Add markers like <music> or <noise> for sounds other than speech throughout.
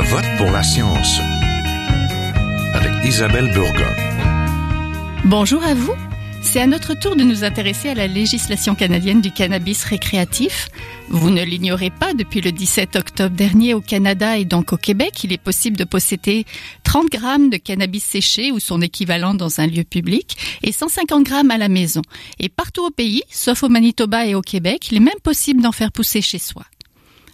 Je vote pour la science avec Isabelle Burgon. Bonjour à vous. C'est à notre tour de nous intéresser à la législation canadienne du cannabis récréatif. Vous ne l'ignorez pas, depuis le 17 octobre dernier au Canada et donc au Québec, il est possible de posséder 30 grammes de cannabis séché ou son équivalent dans un lieu public et 150 grammes à la maison. Et partout au pays, sauf au Manitoba et au Québec, il est même possible d'en faire pousser chez soi.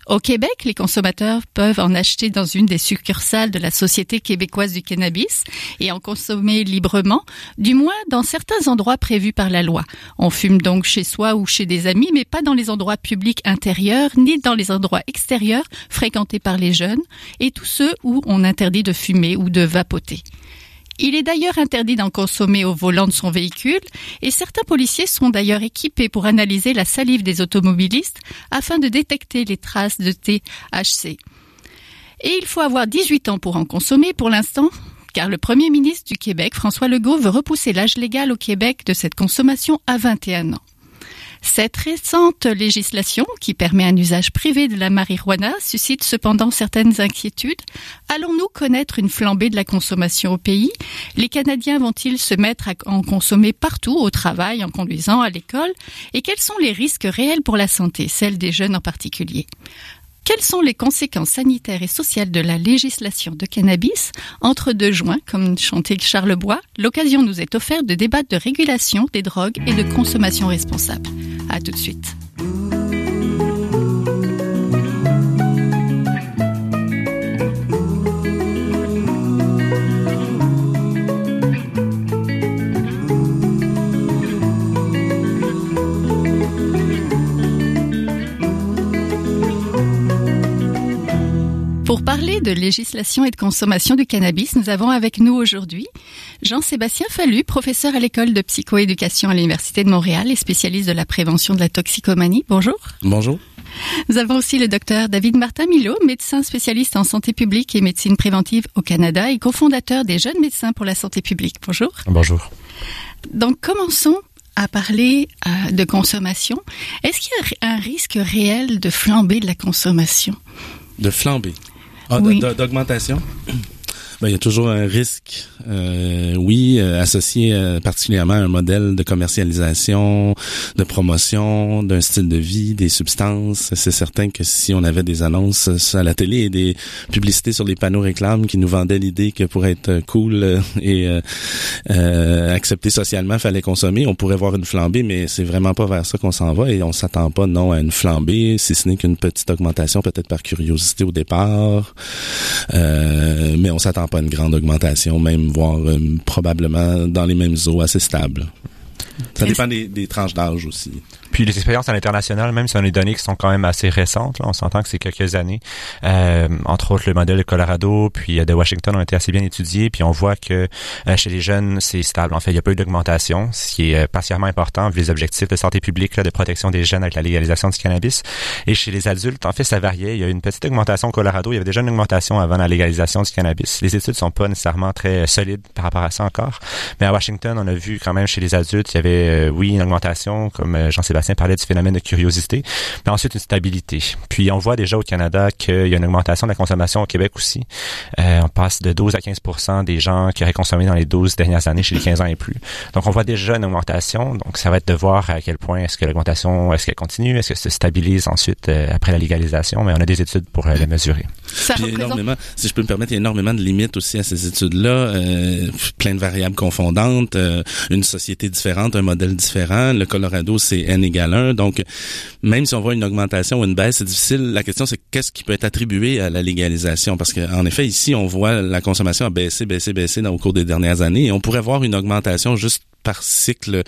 Au Québec, les consommateurs peuvent en acheter dans une des succursales de la Société québécoise du cannabis et en consommer librement, du moins dans certains endroits prévus par la loi. On fume donc chez soi ou chez des amis, mais pas dans les endroits publics intérieurs ni dans les endroits extérieurs fréquentés par les jeunes et tous ceux où on interdit de fumer ou de vapoter. Il est d'ailleurs interdit d'en consommer au volant de son véhicule et certains policiers sont d'ailleurs équipés pour analyser la salive des automobilistes afin de détecter les traces de THC. Et il faut avoir 18 ans pour en consommer pour l'instant, car le Premier ministre du Québec, François Legault, veut repousser l'âge légal au Québec de cette consommation à 21 ans. Cette récente législation, qui permet un usage privé de la marijuana, suscite cependant certaines inquiétudes. Allons-nous connaître une flambée de la consommation au pays? Les Canadiens vont-ils se mettre à en consommer partout, au travail, en conduisant, à l'école? Et quels sont les risques réels pour la santé, celle des jeunes en particulier? Quelles sont les conséquences sanitaires et sociales de la législation de cannabis Entre deux joints, comme chantait Charles Bois, l'occasion nous est offerte de débattre de régulation des drogues et de consommation responsable. À tout de suite. De législation et de consommation du cannabis, nous avons avec nous aujourd'hui Jean-Sébastien Fallu, professeur à l'école de psychoéducation à l'Université de Montréal et spécialiste de la prévention de la toxicomanie. Bonjour. Bonjour. Nous avons aussi le docteur David Martin Milo, médecin spécialiste en santé publique et médecine préventive au Canada et cofondateur des Jeunes médecins pour la santé publique. Bonjour. Bonjour. Donc commençons à parler euh, de consommation. Est-ce qu'il y a un risque réel de flamber de la consommation? De flamber ah, Oui. D'augmentation? Ben, il y a toujours un risque, euh, oui, euh, associé euh, particulièrement à un modèle de commercialisation, de promotion, d'un style de vie, des substances. C'est certain que si on avait des annonces à la télé et des publicités sur les panneaux réclames qui nous vendaient l'idée que pour être cool euh, et euh, euh, accepté socialement, fallait consommer, on pourrait voir une flambée, mais c'est vraiment pas vers ça qu'on s'en va et on s'attend pas non à une flambée, si ce n'est qu'une petite augmentation, peut-être par curiosité au départ, Euh, mais on s'attend pas à une grande augmentation, même voire euh, probablement dans les mêmes eaux assez stables. Ça dépend des, des tranches d'âge aussi. Puis les expériences à l'international, même si on a des données qui sont quand même assez récentes, là, on s'entend que c'est quelques années. Euh, entre autres, le modèle de Colorado puis euh, de Washington ont été assez bien étudiés, puis on voit que euh, chez les jeunes, c'est stable. En fait, il n'y a pas eu d'augmentation, ce qui est euh, particulièrement important vu les objectifs de santé publique, là, de protection des jeunes avec la légalisation du cannabis. Et chez les adultes, en fait, ça variait. Il y a eu une petite augmentation au Colorado. Il y avait déjà une augmentation avant la légalisation du cannabis. Les études sont pas nécessairement très euh, solides par rapport à ça encore. Mais à Washington, on a vu quand même chez les adultes, il y avait, euh, oui, une augmentation, comme euh, Jean-Sébastien parlait du phénomène de curiosité, mais ensuite une stabilité. Puis on voit déjà au Canada qu'il y a une augmentation de la consommation au Québec aussi. Euh, on passe de 12 à 15 des gens qui auraient consommé dans les 12 dernières années chez les 15 ans et plus. Donc on voit déjà une augmentation. Donc ça va être de voir à quel point est-ce que l'augmentation, est-ce qu'elle continue, est-ce que ça se stabilise ensuite euh, après la légalisation, mais on a des études pour euh, le mesurer. Ça Puis il y a représente énormément, si je peux me permettre, il y a énormément de limites aussi à ces études-là, euh, plein de variables confondantes, euh, une société différente, un modèle différent. Le Colorado, c'est n égale 1. Donc, même si on voit une augmentation ou une baisse, c'est difficile. La question, c'est qu'est-ce qui peut être attribué à la légalisation? Parce qu'en effet, ici, on voit la consommation a baissé, baissé, baissé dans, au cours des dernières années. Et on pourrait voir une augmentation juste par cycle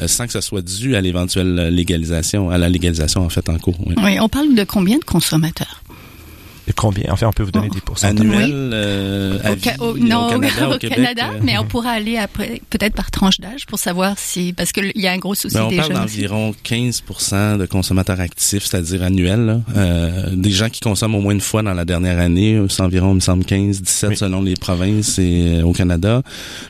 euh, sans que ça soit dû à l'éventuelle légalisation, à la légalisation en fait en cours. oui. On parle de combien de consommateurs? Combien? En fait, on peut vous donner des pourcentages. Annuel, euh, Au vie, au- non, au Canada, au, Québec, Canada, euh, mais on pourra aller après, peut-être par tranche d'âge pour savoir si, parce qu'il y a un gros souci Ben, on des parle jeunes. d'environ 15% de consommateurs actifs, c'est-à-dire annuels. là. Euh, des gens qui consomment au moins une fois dans la dernière année, c'est environ, il me semble, 15, 17 Oui. selon les provinces et euh, au Canada.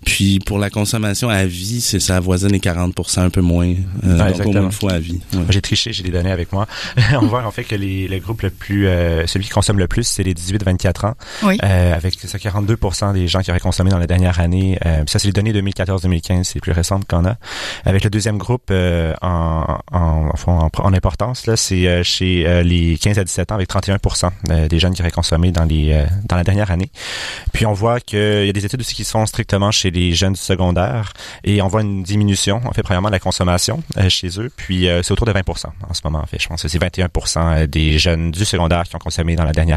Puis pour la consommation à vie, c'est ça avoisine les 40 un peu moins. Euh, Ouais, donc au moins exactement. une fois à vie. Ouais. J'ai triché, j'ai des données avec moi. <laughs> on voit en fait que les, le groupe le plus, euh, celui qui consomme le le plus, c'est les 18-24 ans, Oui. euh, avec ça 42 des gens qui auraient consommé dans la dernière année. Euh, ça, c'est les données 2014-2015, c'est les plus récentes qu'on a. Avec le deuxième groupe euh, en, en, en, en importance, là, c'est chez les 15 à 17 ans, avec 31 euh, des jeunes qui auraient consommé dans les dans la dernière année. Puis on voit qu'il y a des études aussi qui se font strictement chez les jeunes du secondaire et on voit une diminution, en fait, premièrement, de la consommation chez eux. Puis c'est autour de 20 en ce moment, en fait. Je pense que c'est 21 euh, des jeunes du secondaire qui ont consommé dans la dernière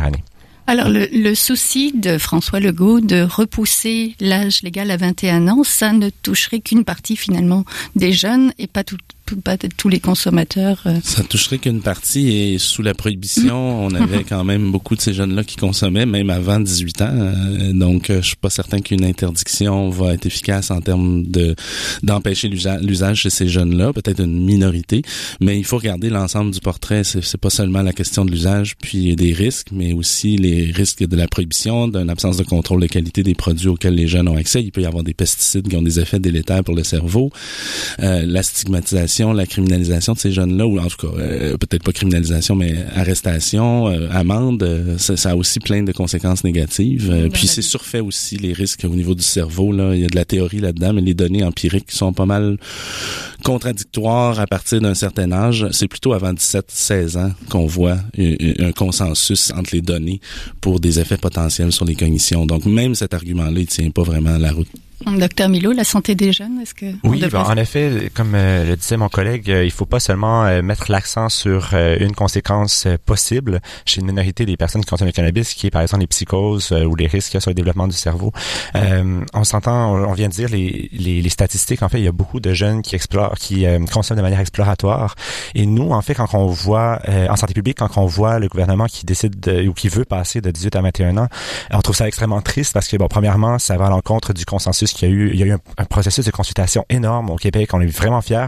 Alors, le, souci de François Legault de repousser l'âge légal à 21 ans, ça ne toucherait qu'une partie finalement des jeunes et pas tout- pas tous les consommateurs. euh. Ça toucherait qu'une partie et sous la prohibition, <laughs> on avait quand même beaucoup de ces jeunes-là qui consommaient, même avant 18 ans. Euh, Donc, euh, je suis pas certain qu'une interdiction va être efficace en termes de d'empêcher l'usa- l'usage chez ces jeunes-là. Peut-être une minorité, mais il faut regarder l'ensemble du portrait. C'est c'est pas seulement la question de l'usage puis des risques, mais aussi les risques de la prohibition, d'une absence de contrôle de qualité des produits auxquels les jeunes ont accès. Il peut y avoir des pesticides qui ont des effets délétères pour le cerveau. Euh, la stigmatisation, la criminalisation de ces jeunes-là, ou en tout cas, euh, peut-être pas criminalisation, mais arrestation, euh, amende, euh, ça, ça a aussi plein de conséquences négatives. Euh, puis c'est surfait aussi les risques au niveau du cerveau. Là. Il y a de la théorie là-dedans, mais les données empiriques sont pas mal contradictoires à partir d'un certain âge. C'est plutôt avant 17-16 ans qu'on voit un, un consensus entre les données pour des effets potentiels sur les cognitions. Donc même cet argument-là, il tient pas vraiment la route. Docteur Milo, la santé des jeunes, est-ce que Oui, ben, en effet, comme euh, le disait mon collègue, euh, il faut pas seulement euh, mettre l'accent sur une conséquence possible chez une minorité des personnes qui consomment le cannabis, qui est par exemple les psychoses ou les risques qu'il y a sur le développement du cerveau. Euh, on s'entend, on on vient de dire les, les, les statistiques. En fait, il y a beaucoup de jeunes qui explorent, qui consomment de manière exploratoire. Et nous, en fait, quand on voit euh, en santé publique, quand on voit le gouvernement qui décide de- ou qui veut passer de 18 à 21 ans, on trouve ça extrêmement triste parce que, bon, premièrement, ça va à l'encontre du consensus qu'il y a eu. Il y a eu un, processus de consultation énorme au Québec. On est vraiment fiers.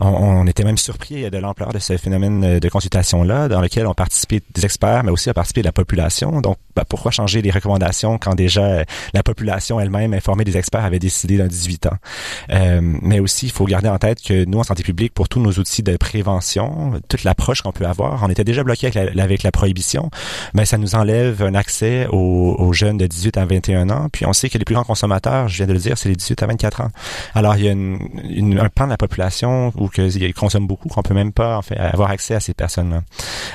On, était même surpris de l'ampleur de ce phénomène de consultation-là, dans lequel ont participé des experts, mais aussi a participé la population. Donc, ben, pourquoi changer les recommandations quand déjà euh, la population elle-même, informée des experts, avait décidé d'un 18 ans? Euh, mais aussi, il faut garder en tête que nous, en santé publique, pour tous nos outils de prévention, toute l'approche qu'on peut avoir, on était déjà bloqué avec la, avec la prohibition, mais ça nous enlève un accès aux, aux jeunes de 18 à 21 ans. Puis on sait que les plus grands consommateurs, je viens de le dire, c'est les 18 à 24 ans. Alors il y a une, une- un pan de la population où que, ils consomment beaucoup qu'on peut même pas en fait avoir accès à ces personnes-là.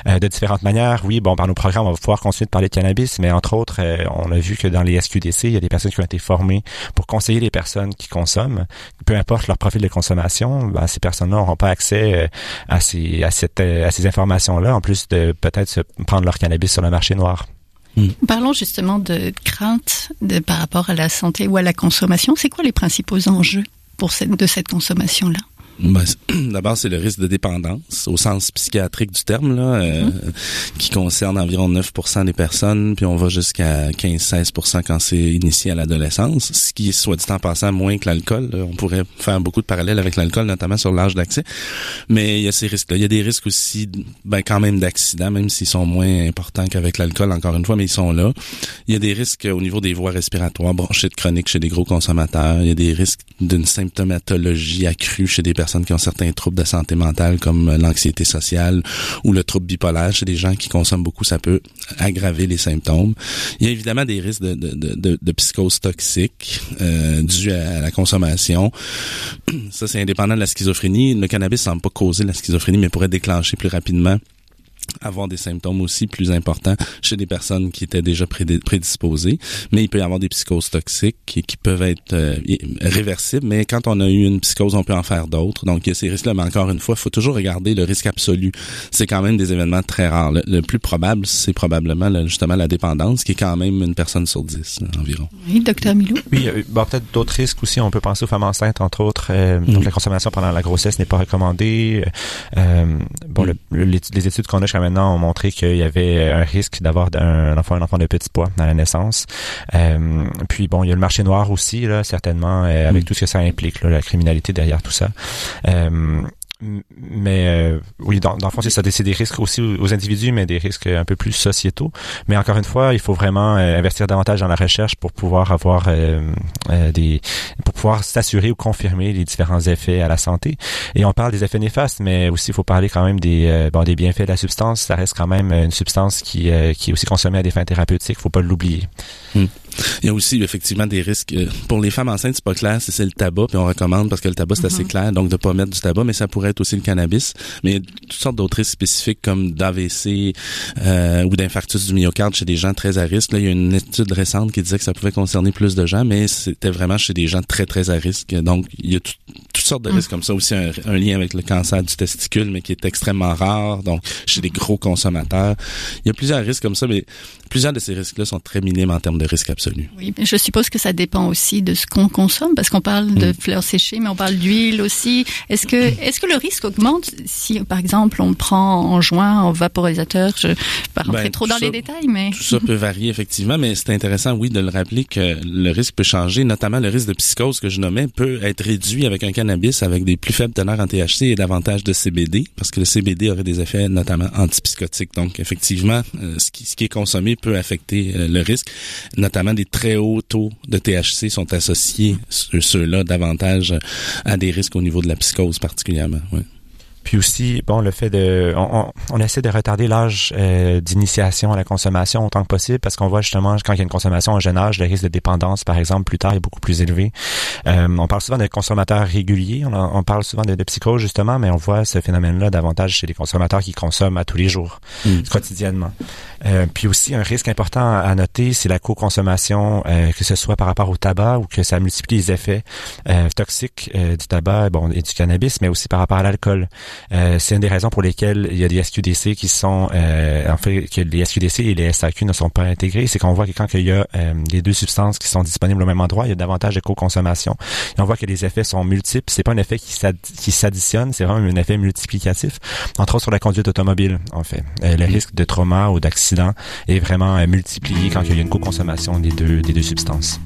Euh, de différentes manières, oui, bon, par nos programmes, on va pouvoir continuer de parler de cannabis, mais entre autres, euh, on a vu que dans les SQDC, il y a des personnes qui ont été formées pour conseiller les personnes qui consomment, peu importe leur profil de consommation, ben, ces personnes-là n'auront pas accès euh, à ces à cette euh, à ces informations-là, en plus de peut-être se prendre leur cannabis sur le marché noir. Parlons justement de crainte de, par rapport à la santé ou à la consommation. C'est quoi les principaux enjeux pour cette, de cette consommation-là? Ben, <clears throat> D'abord, c'est le risque de dépendance au sens psychiatrique du terme, là, euh, qui concerne environ 9 des personnes, puis on va jusqu'à 15-16 quand c'est initié à l'adolescence, ce qui est, soit dit en passant, moins que l'alcool. On pourrait faire beaucoup de parallèles avec l'alcool, notamment sur l'âge d'accès. Mais il y a ces risques-là. Il y a des risques aussi, ben, quand même d'accidents, même s'ils sont moins importants qu'avec l'alcool, encore une fois, mais ils sont là. Il y a des risques au niveau des voies respiratoires, bronchite chronique chez les gros consommateurs. Il y a des risques d'une symptomatologie accrue chez des personnes qui ont certains troubles de santé mentale comme euh, l'anxiété sociale ou le trouble bipolaire chez des gens qui consomment beaucoup. Ça peut aggraver les symptômes. Il y a évidemment des risques de, de, de, de, psychose toxique euh, dus à la consommation. <clears throat> Ça, c'est indépendant de la schizophrénie. Le cannabis semble pas causer la schizophrénie, mais pourrait déclencher plus rapidement avoir des symptômes aussi plus importants chez des personnes qui étaient déjà prédisposées, mais il peut y avoir des psychoses toxiques qui, qui peuvent être euh, réversibles, mais quand on a eu une psychose, on peut en faire d'autres. Donc, il y a ces risques-là, mais encore une fois, il faut toujours regarder le risque absolu. C'est quand même des événements très rares. Le, le plus probable, c'est probablement là, justement la dépendance, qui est quand même une personne sur dix là, environ. Oui, docteur Milou? Oui, euh, bon, peut-être d'autres risques aussi. On peut penser aux femmes enceintes, entre autres. Euh, Donc, la consommation pendant la grossesse n'est pas recommandée. Euh, bon, le- le- les, les études qu'on a jusqu'à maintenant ont montré qu'il y avait un risque d'avoir un enfant, un enfant de petit poids à la naissance. Euh, puis, bon, il y a le marché noir aussi, là, certainement, euh, avec Mm. tout ce que ça implique, là, la criminalité derrière tout ça. Euh, mais euh, oui, dans, dans le fond, c'est ça, c'est des risques aussi aux, individus, mais des risques un peu plus sociétaux. Mais encore une fois, il faut vraiment euh, investir davantage dans la recherche pour pouvoir avoir euh, des, pour pouvoir s'assurer ou confirmer les différents effets à la santé. Et on parle des effets néfastes, mais aussi il faut parler quand même des bon des bienfaits de la substance. Ça reste quand même une substance qui qui est aussi consommée à des fins thérapeutiques. Faut pas l'oublier. Hmm. Il y a aussi effectivement des risques. Pour les femmes enceintes, c'est pas clair si c'est le tabac, puis on recommande parce que le tabac c'est assez mm-hmm. clair, donc de pas mettre du tabac, mais ça pourrait être aussi le cannabis. Mais il y a toutes sortes d'autres risques spécifiques comme d'AVC euh, ou d'infarctus du myocarde chez des gens très à risque. Là, il y a une étude récente qui disait que ça pouvait concerner plus de gens, mais c'était vraiment chez des gens très très à risque. Donc il y a toutes sortes de mm. risques comme ça. Aussi un, lien avec le cancer du testicule, mais qui est extrêmement rare. Donc chez des gros consommateurs, il y a plusieurs risques comme ça, mais plusieurs de ces risques-là sont très minimes en termes de risque absolu. Oui, mais je suppose que ça dépend aussi de ce qu'on consomme, parce qu'on parle de mm. fleurs séchées, mais on parle d'huile aussi. Est-ce que, est-ce que le risque augmente si, par exemple, on prend en juin en vaporisateur? Je ne vais pas rentrer ben, trop dans les détails, mais tout ça peut varier effectivement, mais c'est intéressant, oui, de le rappeler que le risque peut changer, notamment le risque de psychose que je nommais peut être réduit avec un cannabis avec des plus faibles teneurs en THC et davantage de CBD, parce que le CBD aurait des effets notamment antipsychotiques. Donc, effectivement, euh, ce, qui, ce qui est consommé peut affecter euh, le risque, notamment des très hauts taux de THC sont associés, ceux-là, davantage à des risques au niveau de la psychose particulièrement. Puis aussi, bon, le fait de, on, essaie de retarder l'âge euh, d'initiation à la consommation autant que possible parce qu'on voit justement quand il y a une consommation en jeune âge, le risque de dépendance, par exemple, plus tard est beaucoup plus élevé. Euh, on parle souvent de consommateurs réguliers, on, on parle souvent de, de, psychose justement, mais on voit ce phénomène-là davantage chez les consommateurs qui consomment à tous les jours, mm. quotidiennement. Euh, puis aussi, un risque important à noter, c'est la co-consommation, euh, que ce soit par rapport au tabac ou que ça multiplie les effets euh, toxiques du tabac bon, et du cannabis, mais aussi par rapport à l'alcool. c'est une des raisons pour lesquelles il y a des SQDC qui sont, en fait, que les SQDC et les SAQ ne sont pas intégrés. C'est qu'on voit que quand il y a les deux substances qui sont disponibles au même endroit, il y a davantage de co-consommation. Et on voit que les effets sont multiples. C'est pas un effet qui s'additionne, c'est vraiment un effet multiplicatif. Entre autres sur la conduite automobile, en fait. le mm. risque de trauma ou d'accident est vraiment euh, multiplié quand il y a une co-consommation des deux, des deux substances.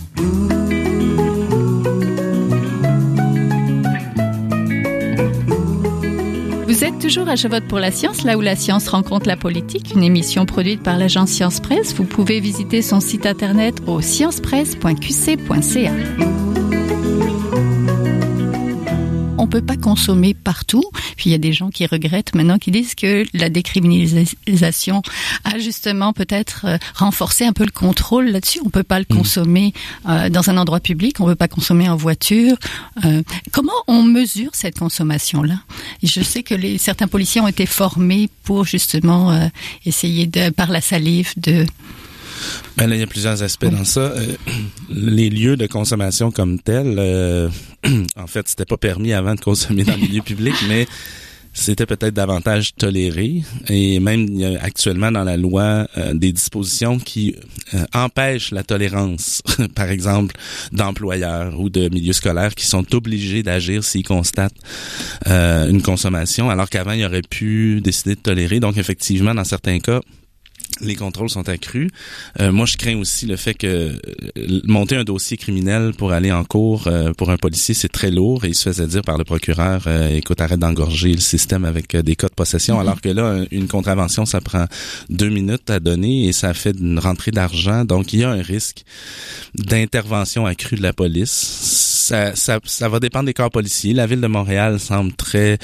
Vous êtes toujours à Je vote pour la science, là où la science rencontre la politique, une émission produite par l'agence Science Presse. Vous pouvez visiter son site internet au sciencepresse.qc.ca peut pas consommer partout. Puis il y a des gens qui regrettent maintenant, qui disent que la décriminalisation a justement peut-être euh, renforcé un peu le contrôle là-dessus. On peut pas le mm. consommer euh, dans un endroit public, on peut pas consommer en voiture. Euh, comment on mesure cette consommation-là? Je sais que les, certains policiers ont été formés pour justement essayer de, par la salive, de ben là, il y a plusieurs aspects dans ça. Euh, <clears throat> les lieux de consommation comme tels, euh, <clears throat> en fait, c'était pas permis avant de consommer dans le milieu public, <laughs> mais c'était peut-être davantage toléré et même il y a actuellement dans la loi euh, des dispositions qui empêchent la tolérance, <laughs> par exemple, d'employeurs ou de milieux scolaires qui sont obligés d'agir s'ils constatent une consommation, alors qu'avant il aurait pu décider de tolérer. Donc effectivement, dans certains cas, les contrôles sont accrus. Euh, moi, je crains aussi le fait que euh, monter un dossier criminel pour aller en cours euh, pour un policier, c'est très lourd et il se faisait dire par le procureur, écoute, arrête d'engorger le système avec des cas de possession, mm-hmm. alors que là, une contravention, ça prend deux minutes à donner et ça fait une rentrée d'argent. Donc, il y a un risque d'intervention accrue de la police. Ça, ça, ça, va dépendre des corps policiers. La ville de Montréal semble très,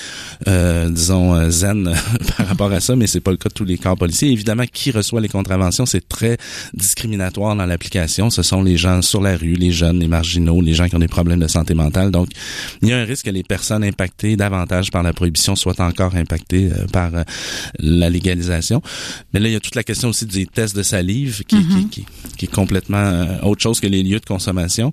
disons, zen <laughs> par rapport à ça, mais c'est pas le cas de tous les corps policiers. Évidemment, qui reçoit les contraventions, c'est très discriminatoire dans l'application. Ce sont les gens sur la rue, les jeunes, les marginaux, les gens qui ont des problèmes de santé mentale. Donc, il y a un risque que les personnes impactées davantage par la prohibition soient encore impactées euh, par euh, la légalisation. Mais là, il y a toute la question aussi des tests de salive qui, mm-hmm. qui, qui, est complètement euh, autre chose que les lieux de consommation.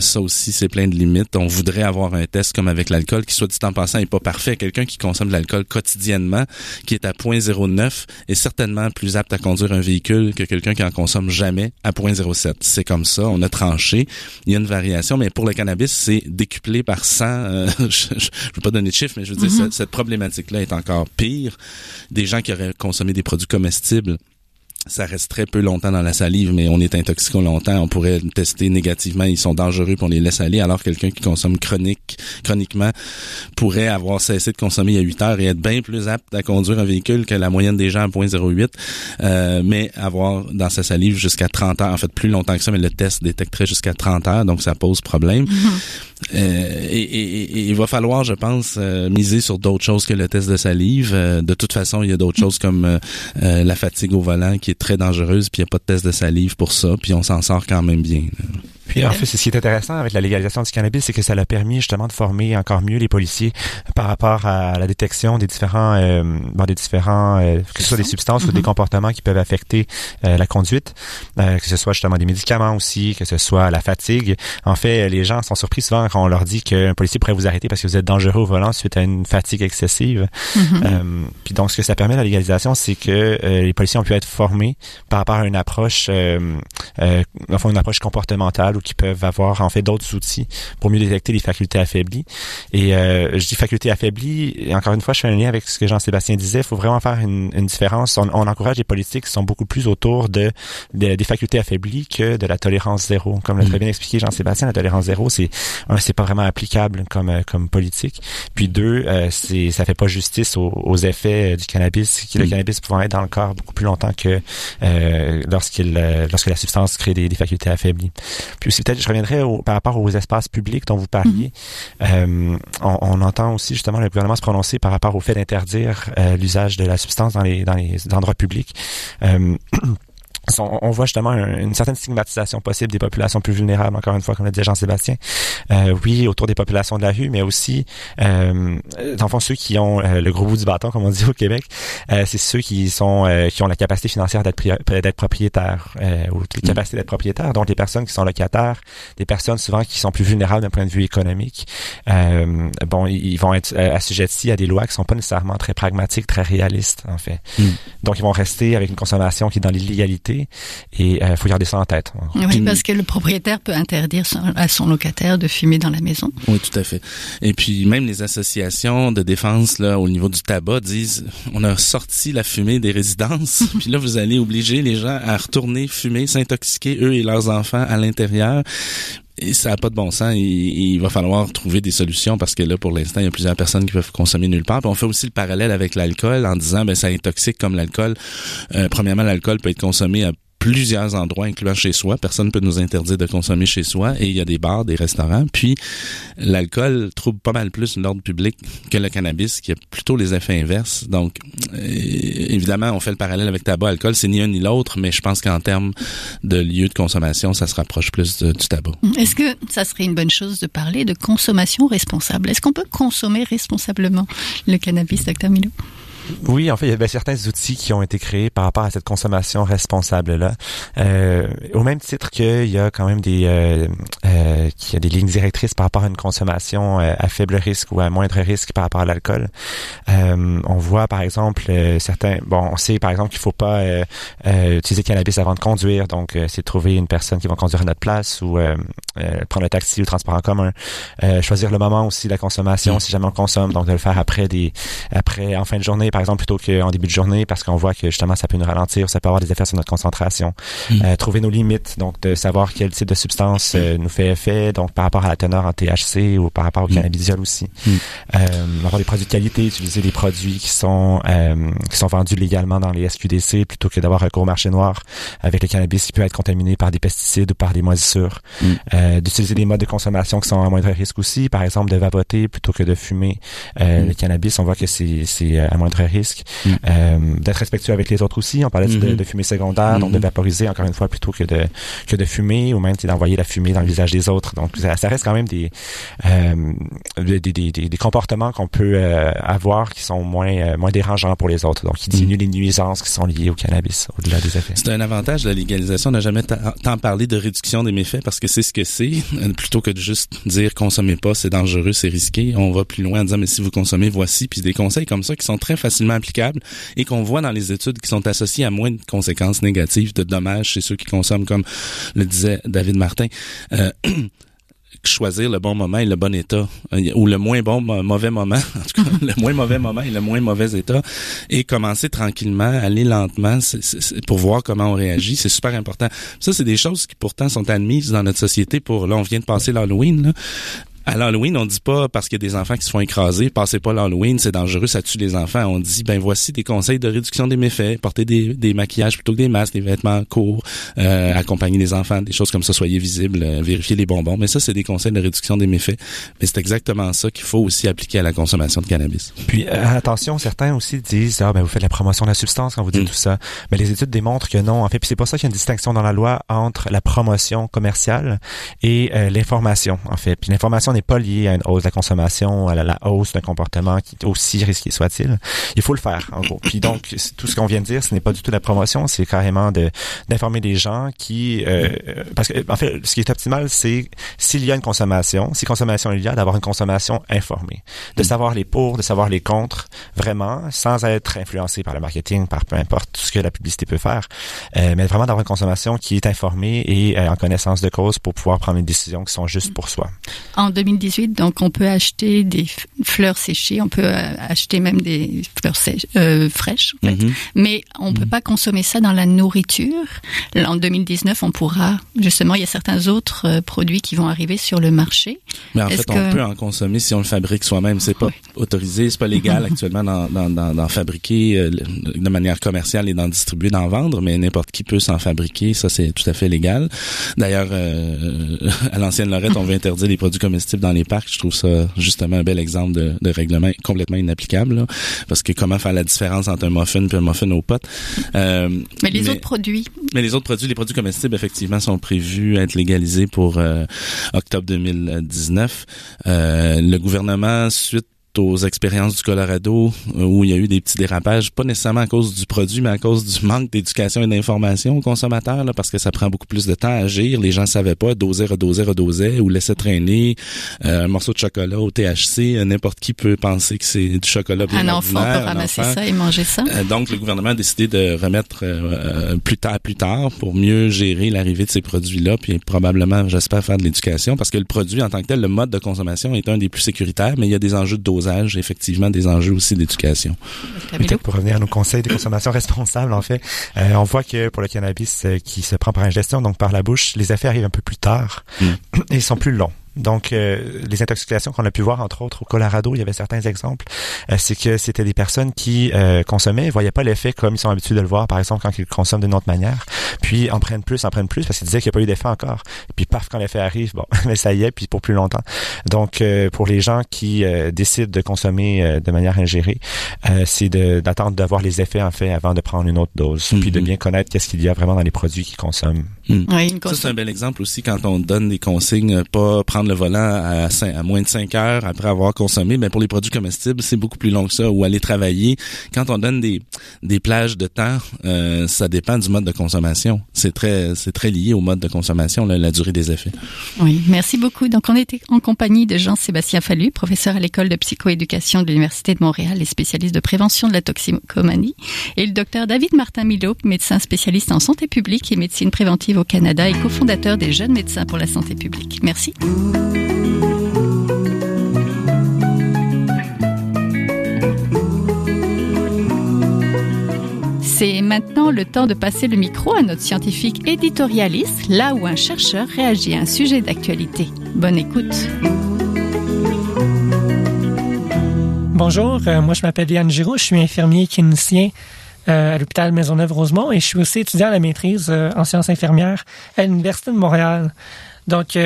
ça aussi, c'est plein de limites. On voudrait avoir un test comme avec l'alcool qui, soit dit en passant, est pas parfait. Quelqu'un qui consomme de l'alcool quotidiennement, qui est à 0.09, est certainement plus apte à conduire un véhicule que quelqu'un qui en consomme jamais à 0.07. C'est comme ça, on a tranché. Il y a une variation, mais pour le cannabis, c'est décuplé par 100. Euh, <laughs> je ne veux pas donner de chiffres, mais je veux dire, mm-hmm. cette, cette problématique-là est encore pire. Des gens qui auraient consommé des produits comestibles ça reste très peu longtemps dans la salive, mais on est intoxiqué longtemps, on pourrait tester négativement, ils sont dangereux, puis on les laisse aller, alors quelqu'un qui consomme chronique, chroniquement pourrait avoir cessé de consommer il y a 8 heures et être bien plus apte à conduire un véhicule que la moyenne des gens à 0.08, euh, mais avoir dans sa salive jusqu'à 30 heures, en fait plus longtemps que ça, mais le test détecterait jusqu'à 30 heures, donc ça pose problème. Euh, et, il va falloir, je pense, euh, miser sur d'autres choses que le test de salive. de toute façon, il y a d'autres choses comme la fatigue au volant qui est très dangereuse, puis il n'y a pas de test de salive pour ça, puis on s'en sort quand même bien. Puis en fait, ce qui est intéressant avec la légalisation du cannabis, c'est que ça l'a permis justement de former encore mieux les policiers par rapport à la détection des différents, euh, bon, des différents, euh, que ce soit des substances ou des mm-hmm. comportements qui peuvent affecter euh, la conduite, euh, que ce soit justement des médicaments aussi, que ce soit la fatigue. En fait, les gens sont surpris souvent quand on leur dit qu'un policier pourrait vous arrêter parce que vous êtes dangereux au volant suite à une fatigue excessive. Mm-hmm. puis donc, ce que ça permet la légalisation, c'est que les policiers ont pu être formés par rapport à une approche, enfin une approche comportementale ou qui peuvent avoir en fait d'autres outils pour mieux détecter les facultés affaiblies. Et euh, je dis facultés affaiblies, et encore une fois, je fais un lien avec ce que Jean-Sébastien disait, il faut vraiment faire une, une différence. On, on, encourage les politiques qui sont beaucoup plus autour de, des facultés affaiblies que de la tolérance zéro. Comme l'a très mm. bien expliqué Jean-Sébastien, la tolérance zéro, c'est un, c'est pas vraiment applicable comme euh, comme politique. Puis deux, euh, c'est ça fait pas justice aux, aux effets euh, du cannabis, qui le mm. cannabis pouvant être dans le corps beaucoup plus longtemps que euh, lorsqu'il lorsque la substance crée des, des facultés affaiblies. Puis aussi peut-être je reviendrai par rapport aux espaces publics dont vous parliez. Mhm. Euh, on, on, entend aussi justement le gouvernement se prononcer par rapport au fait d'interdire euh, l'usage de la substance dans les dans les endroits publics. Euh, <clears throat> on, voit justement une certaine stigmatisation possible des populations plus vulnérables, encore une fois, comme l'a dit Jean-Sébastien. Euh, oui, autour des populations de la rue, mais aussi, euh, dans le fond, ceux qui ont euh, le gros bout du bâton, comme on dit au Québec, euh, c'est ceux qui sont euh, qui ont la capacité financière d'être d'être propriétaires ou les mm. capacités d'être propriétaires. Donc, les personnes qui sont locataires, des personnes souvent qui sont plus vulnérables d'un point de vue économique. bon, ils vont être assujettis à des lois qui sont pas nécessairement très pragmatiques, très réalistes, en fait. Mm. Donc, ils vont rester avec une consommation qui est dans l'illégalité et il euh, faut garder ça en tête. Oui, parce que le propriétaire peut interdire à son locataire de fumer dans la maison. Oui, tout à fait. Et puis même les associations de défense là au niveau du tabac disent on a sorti la fumée des résidences, <laughs> puis là vous allez obliger les gens à retourner fumer, s'intoxiquer eux et leurs enfants à l'intérieur ça n'a pas de bon sens. Il, va falloir trouver des solutions parce que là, pour l'instant, il y a plusieurs personnes qui peuvent consommer nulle part. On fait aussi le parallèle avec l'alcool en disant ben ça est toxique comme l'alcool. Euh, premièrement, l'alcool peut être consommé à plusieurs endroits, incluant chez soi. Personne ne peut nous interdire de consommer chez soi. Et il y a des bars, des restaurants. Puis, l'alcool trouble pas mal plus l'ordre public que le cannabis, qui a plutôt les effets inverses. Donc, euh, évidemment, on fait le parallèle avec tabac, alcool. C'est ni un ni l'autre, mais je pense qu'en termes de lieu de consommation, ça se rapproche plus du tabac. Est-ce que ça serait une bonne chose de parler de consommation responsable? Est-ce qu'on peut consommer responsablement le cannabis, docteur Milou? Oui, en fait, il y a ben, certains outils qui ont été créés par rapport à cette consommation responsable-là. Euh, au même titre qu'il y a quand même des, euh, euh, qu'il y a des lignes directrices par rapport à une consommation euh, à faible risque ou à moindre risque par rapport à l'alcool. Euh, on voit par exemple euh, certains, bon, on sait par exemple qu'il faut pas utiliser le cannabis avant de conduire, donc c'est trouver une personne qui va conduire à notre place ou prendre le taxi ou le transport en commun. choisir le moment aussi de la consommation, mm. si jamais on consomme, donc de le faire après des, après en fin de journée par exemple, plutôt qu'en début de journée, parce qu'on voit que justement, ça peut nous ralentir, ça peut avoir des effets sur notre concentration. Mm. Euh, trouver nos limites, donc de savoir quel type de substance euh, nous fait effet, donc par rapport à la teneur en THC ou par rapport au mm. cannabidiol aussi. Euh, avoir des produits de qualité, utiliser des produits qui sont qui sont vendus légalement dans les SQDC plutôt que d'avoir recours au marché noir avec le cannabis qui peut être contaminé par des pesticides ou par des moisissures. D'utiliser des modes de consommation qui sont à moindre risque aussi, par exemple de vapoter plutôt que de fumer le cannabis. On voit que c'est à moindre risque. Mm. Euh, d'être respectueux avec les autres aussi. On parlait de, mm-hmm. de, fumée secondaire, donc de mm-hmm. vaporiser encore une fois plutôt que de que de fumer ou même d'envoyer la fumée dans le visage des autres. Donc ça, ça reste quand même des euh, des, des, des, des, comportements qu'on peut euh, avoir qui sont moins moins dérangeants pour les autres. Donc qui diminuent mm. les nuisances qui sont liées au cannabis au-delà des effets. C'est un avantage de la légalisation. On n'a jamais tant parlé de réduction des méfaits parce que c'est ce que c'est <laughs> plutôt que de juste dire consommez pas, c'est dangereux, c'est risqué. On va plus loin en disant mais si vous consommez voici puis des conseils comme ça qui sont très faciles facilement applicable et qu'on voit dans les études qui sont associées à moins de conséquences négatives, de dommages chez ceux qui consomment, comme le disait David Martin. Euh, <clears throat> choisir le bon moment et le bon état, euh, ou le moins bon mauvais moment, <laughs> en tout cas le moins mauvais moment et le moins mauvais état, et commencer tranquillement, aller lentement pour voir comment on réagit, c'est super important. Ça, c'est des choses qui pourtant sont admises dans notre société pour, là, on vient de passer l'Halloween, à l'Halloween, on dit pas parce qu'il y a des enfants qui se font écraser, passez pas l'Halloween, c'est dangereux, ça tue les enfants. On dit ben voici des conseils de réduction des méfaits, porter des, des maquillages plutôt que des masques, des vêtements courts, euh, accompagner les enfants, des choses comme ça, soyez visibles, euh, vérifier les bonbons. Mais ça, c'est des conseils de réduction des méfaits. Mais c'est exactement ça qu'il faut aussi appliquer à la consommation de cannabis. Puis euh, attention, certains aussi disent ah ben vous faites la promotion de la substance quand vous dites mm. tout ça. Mais les études démontrent que non. En fait, puis c'est pour ça qu'il y a une distinction dans la loi entre la promotion commerciale et euh, l'information. En fait, puis l'information n'est pas liée à une hausse de la consommation, à la, hausse d'un comportement qui aussi risqué soit-il. Il faut le faire, en gros. Puis donc, tout ce qu'on vient de dire, ce n'est pas du tout la promotion, c'est carrément de d'informer les gens qui... Euh, parce que, en fait, ce qui est optimal, c'est s'il y a une consommation, si consommation il y a, d'avoir une consommation informée. De mm. savoir les pour, de savoir les contre, vraiment, sans être influencé par le marketing, par peu importe tout ce que la publicité peut faire, euh, mais vraiment d'avoir une consommation qui est informée et euh, en connaissance de cause pour pouvoir prendre une décision qui sont justes pour soi. En 2018, donc on peut acheter des fleurs séchées, on peut euh, acheter même des fleurs sèches, euh, fraîches, en fait. Mhm. mais on peut mhm. pas consommer ça dans la nourriture. en 2019, on pourra justement, il y a certains autres euh, produits qui vont arriver sur le marché. Mais en fait, on peut en consommer si on le fabrique soi-même. C'est pas autorisé, c'est pas légal <laughs> actuellement d'en fabriquer de manière commerciale et d'en distribuer, d'en vendre, mais n'importe qui peut s'en fabriquer. Ça, c'est tout à fait légal. D'ailleurs, <laughs> à l'ancienne Lorette, on veut interdire les produits comestibles dans les parcs je trouve ça justement un bel exemple de, de règlement complètement inapplicable. parce que comment faire la différence entre un muffin et un muffin aux potes. Euh, mais les autres produits. Mais les autres produits, les produits comestibles, effectivement, sont prévus à être légalisés pour euh, octobre 2019. Euh, le gouvernement, suite aux expériences du Colorado euh, où il y a eu des petits dérapages, pas nécessairement à cause du produit, mais à cause du <laughs> manque d'éducation et d'information aux consommateurs, là, parce que ça prend beaucoup plus de temps à agir. Les gens savaient pas doser, redoser, redoser ou laisser traîner euh, un morceau de chocolat au THC. N'importe qui peut penser que c'est du chocolat bien Un enfant peut ramasser ça et manger ça. Euh, donc, le gouvernement a décidé de remettre plus tard, plus tard, pour mieux gérer l'arrivée de ces produits-là, puis probablement, j'espère, faire de l'éducation, parce que le produit en tant que tel, le mode de consommation est un des plus sécuritaires, mais il y a des enjeux de dosage effectivement des enjeux aussi d'éducation. Peut-être pour revenir à nos conseils de consommation responsable, en fait, euh, on voit que pour le cannabis euh, qui se prend par ingestion, donc par la bouche, les effets arrivent un peu plus tard mm. et sont plus longs. Donc, euh, les intoxications qu'on a pu voir, entre autres au Colorado, il y avait certains exemples, euh, c'est que c'était des personnes qui euh, consommaient, voyaient pas l'effet comme ils sont habitués de le voir, par exemple, quand ils consomment d'une autre manière, puis en prennent plus, en prennent plus, parce qu'ils disaient qu'il n'y a pas eu d'effet encore. Et puis, paf, quand l'effet arrive, bon, <laughs> mais ça y est, puis pour plus longtemps. Donc, pour les gens qui décident de consommer de manière ingérée, c'est d'attendre d'avoir les effets, en fait, avant de prendre une autre dose, puis de mm-hmm. bien connaître qu'est-ce qu'il y a vraiment dans les produits qu'ils consomment. Mm. ça, c'est un bel exemple aussi quand on donne des consignes, pas prendre le volant à, moins de 5 heures après avoir consommé, mais pour les produits comestibles, c'est beaucoup plus long que ça. Ou aller travailler, quand on donne des, des plages de temps, euh, ça dépend du mode de consommation. C'est très c'est très lié au mode de consommation, la, durée des effets. Oui, merci beaucoup. Donc on était en compagnie de Jean-Sébastien Fallu, professeur à l'école de psychoéducation de l'Université de Montréal et spécialiste de prévention de la toxicomanie, et le docteur David Martin Milo, médecin spécialiste en santé publique et médecine préventive au Canada et cofondateur des Jeunes médecins pour la santé publique. Merci. C'est maintenant le temps de passer le micro à notre scientifique éditorialiste, là où un chercheur réagit à un sujet d'actualité. Bonne écoute. Bonjour, euh, moi je m'appelle Yann Giraud, je suis infirmier clinicien euh, à l'hôpital Maisonneuve-Rosemont et je suis aussi étudiant à la maîtrise euh, en sciences infirmières à l'Université de Montréal. Donc,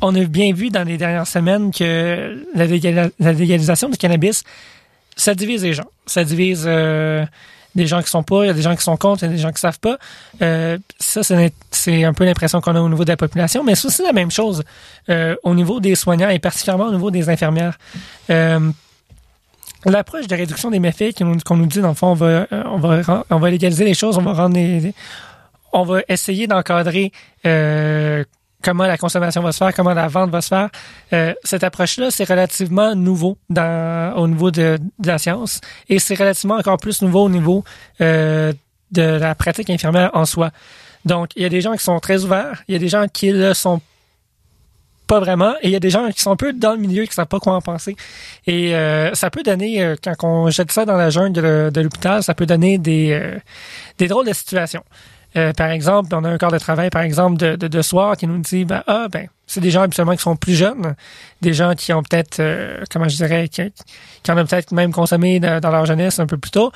on a bien vu dans les dernières semaines que la, légalisation du cannabis, ça divise les gens. Ça divise euh, des gens qui sont pas, il y a des gens qui sont contre, il y a des gens qui savent pas. Euh, ça, c'est un peu l'impression qu'on a au niveau de la population, mais c'est aussi la même chose euh, au niveau des soignants et particulièrement au niveau des infirmières. L'approche de réduction des méfaits qu'on nous dit, dans le fond, on va, on va, on va légaliser les choses, on va rendre on va essayer d'encadrer comment la consommation va se faire, comment la vente va se faire. Euh, cette approche-là, c'est relativement nouveau dans, au niveau de, la science et c'est relativement encore plus nouveau au niveau euh, de la pratique infirmière en soi. Donc, il y a des gens qui sont très ouverts, il y a des gens qui le sont pas vraiment. Et il y a des gens qui sont un peu dans le milieu qui savent pas quoi en penser. Et euh, ça peut donner, euh, quand on jette ça dans la jungle de, de l'hôpital, ça peut donner des, euh, des drôles de situations. Par exemple, on a un corps de travail, par exemple, de, de, de soir qui nous dit, ben, ah, ben, c'est des gens absolument qui sont plus jeunes, des gens qui ont peut-être, comment je dirais, qui, qui en ont peut-être même consommé dans leur jeunesse un peu plus tôt,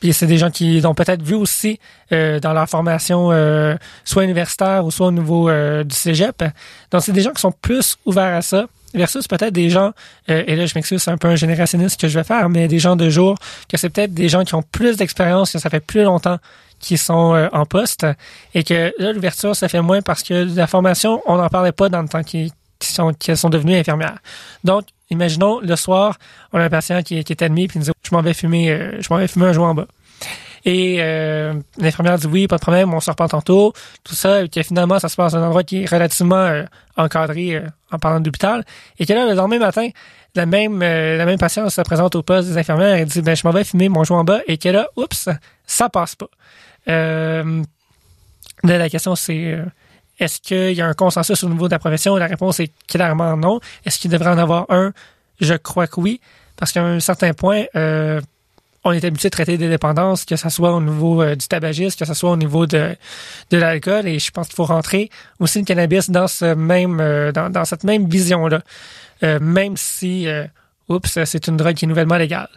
puis c'est des gens qui ont peut-être vu aussi euh, dans leur formation, euh, soit universitaire ou soit au niveau euh, du cégep. Donc, c'est des gens qui sont plus ouverts à ça versus peut-être des gens, et là je m'excuse, c'est un peu un générationniste que je vais faire, mais des gens de jour, que c'est peut-être des gens qui ont plus d'expérience, que ça fait plus longtemps qu'ils sont en poste, et que là l'ouverture ça fait moins parce que la formation, on n'en parlait pas dans le temps qu'ils sont, qu'ils sont devenus infirmières. Donc, Imaginons, le soir, on a un patient qui, est admis puis il nous dit je m'en vais fumer, euh, je m'en vais fumer un joint en bas. Et euh, l'infirmière dit oui, pas de problème, on se reprend tantôt, tout ça, et que finalement, ça se passe dans un endroit qui est relativement euh, encadré en parlant d'hôpital. Et que là, le lendemain matin, la même la même patiente se présente au poste des infirmières et dit ben je m'en vais fumer mon joint en bas et que là, oups, ça passe pas. Là, la question c'est est-ce qu'il y a un consensus au niveau de la profession? La réponse est clairement non. Est-ce qu'il devrait en avoir un? Je crois que oui, parce qu'à un certain point, euh, on est habitué de traiter des dépendances, que ce soit au niveau euh, du tabagisme, que ce soit au niveau de, de l'alcool, et je pense qu'il faut rentrer aussi le cannabis dans ce même euh, dans, cette même vision-là, même si, oups, c'est une drogue qui est nouvellement légale.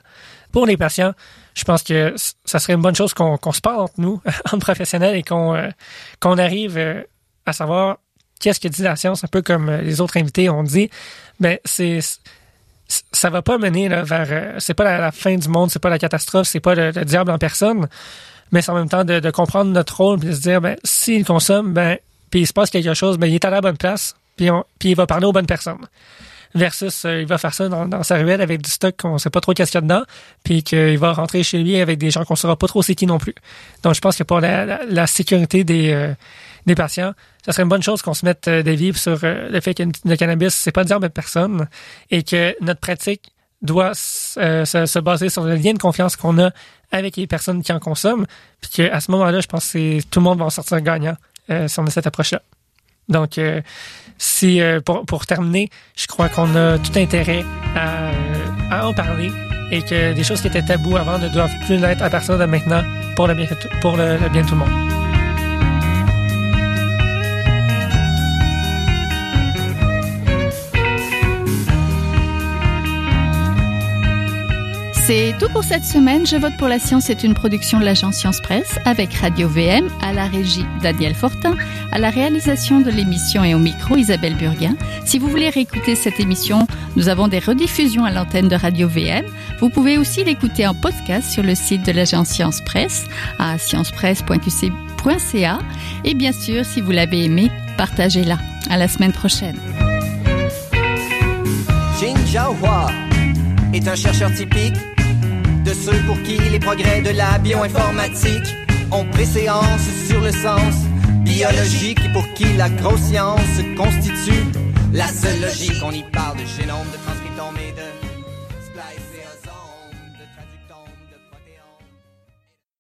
Pour les patients, je pense que ça serait une bonne chose qu'on se parle entre nous, <laughs> entre professionnels, et qu'on qu'on arrive à savoir qu'est-ce que dit la science, un peu comme euh, les autres invités ont dit, mais c'est ça va pas mener là, vers euh, c'est pas la, fin du monde, c'est pas la catastrophe, c'est pas le, diable en personne, mais c'est en même temps de, comprendre notre rôle et de se dire ben s'il consomme, ben puis il se passe quelque chose, ben il est à la bonne place, puis puis il va parler aux bonnes personnes. Versus, euh, il va faire ça dans, sa ruelle avec du stock qu'on sait pas trop qu'est-ce qu'il y a dedans, puis qu'il va rentrer chez lui avec des gens qu'on saura pas trop c'est qui non plus. Donc, je pense que pour la, sécurité des, des patients, ça serait une bonne chose qu'on se mette euh, des vivres sur euh, le fait que le cannabis, c'est pas dire de personne et que notre pratique doit euh, se, baser sur le lien de confiance qu'on a avec les personnes qui en consomment, puis qu'à ce moment-là, je pense que tout le monde va en sortir gagnant si on a cette approche-là. Donc, si pour, pour, terminer, je crois qu'on a tout intérêt à, en parler et que des choses qui étaient tabous avant ne doivent plus l'être à partir de maintenant pour le bien, pour le bien de tout le monde. C'est tout pour cette semaine. Je vote pour la science est une production de l'agence Science Presse avec Radio VM, à la régie Daniel Fortin, à la réalisation de l'émission et au micro Isabelle Burguin. Si vous voulez réécouter cette émission, nous avons des rediffusions à l'antenne de Radio VM. Vous pouvez aussi l'écouter en podcast sur le site de l'agence Science Presse à sciencepresse.qc.ca. Et bien sûr, si vous l'avez aimé, partagez-la. À la semaine prochaine est un chercheur typique de ceux pour qui les progrès de la bioinformatique ont préséance sur le sens biologique et pour qui la grosse science constitue la seule logique. On y parle de génome, de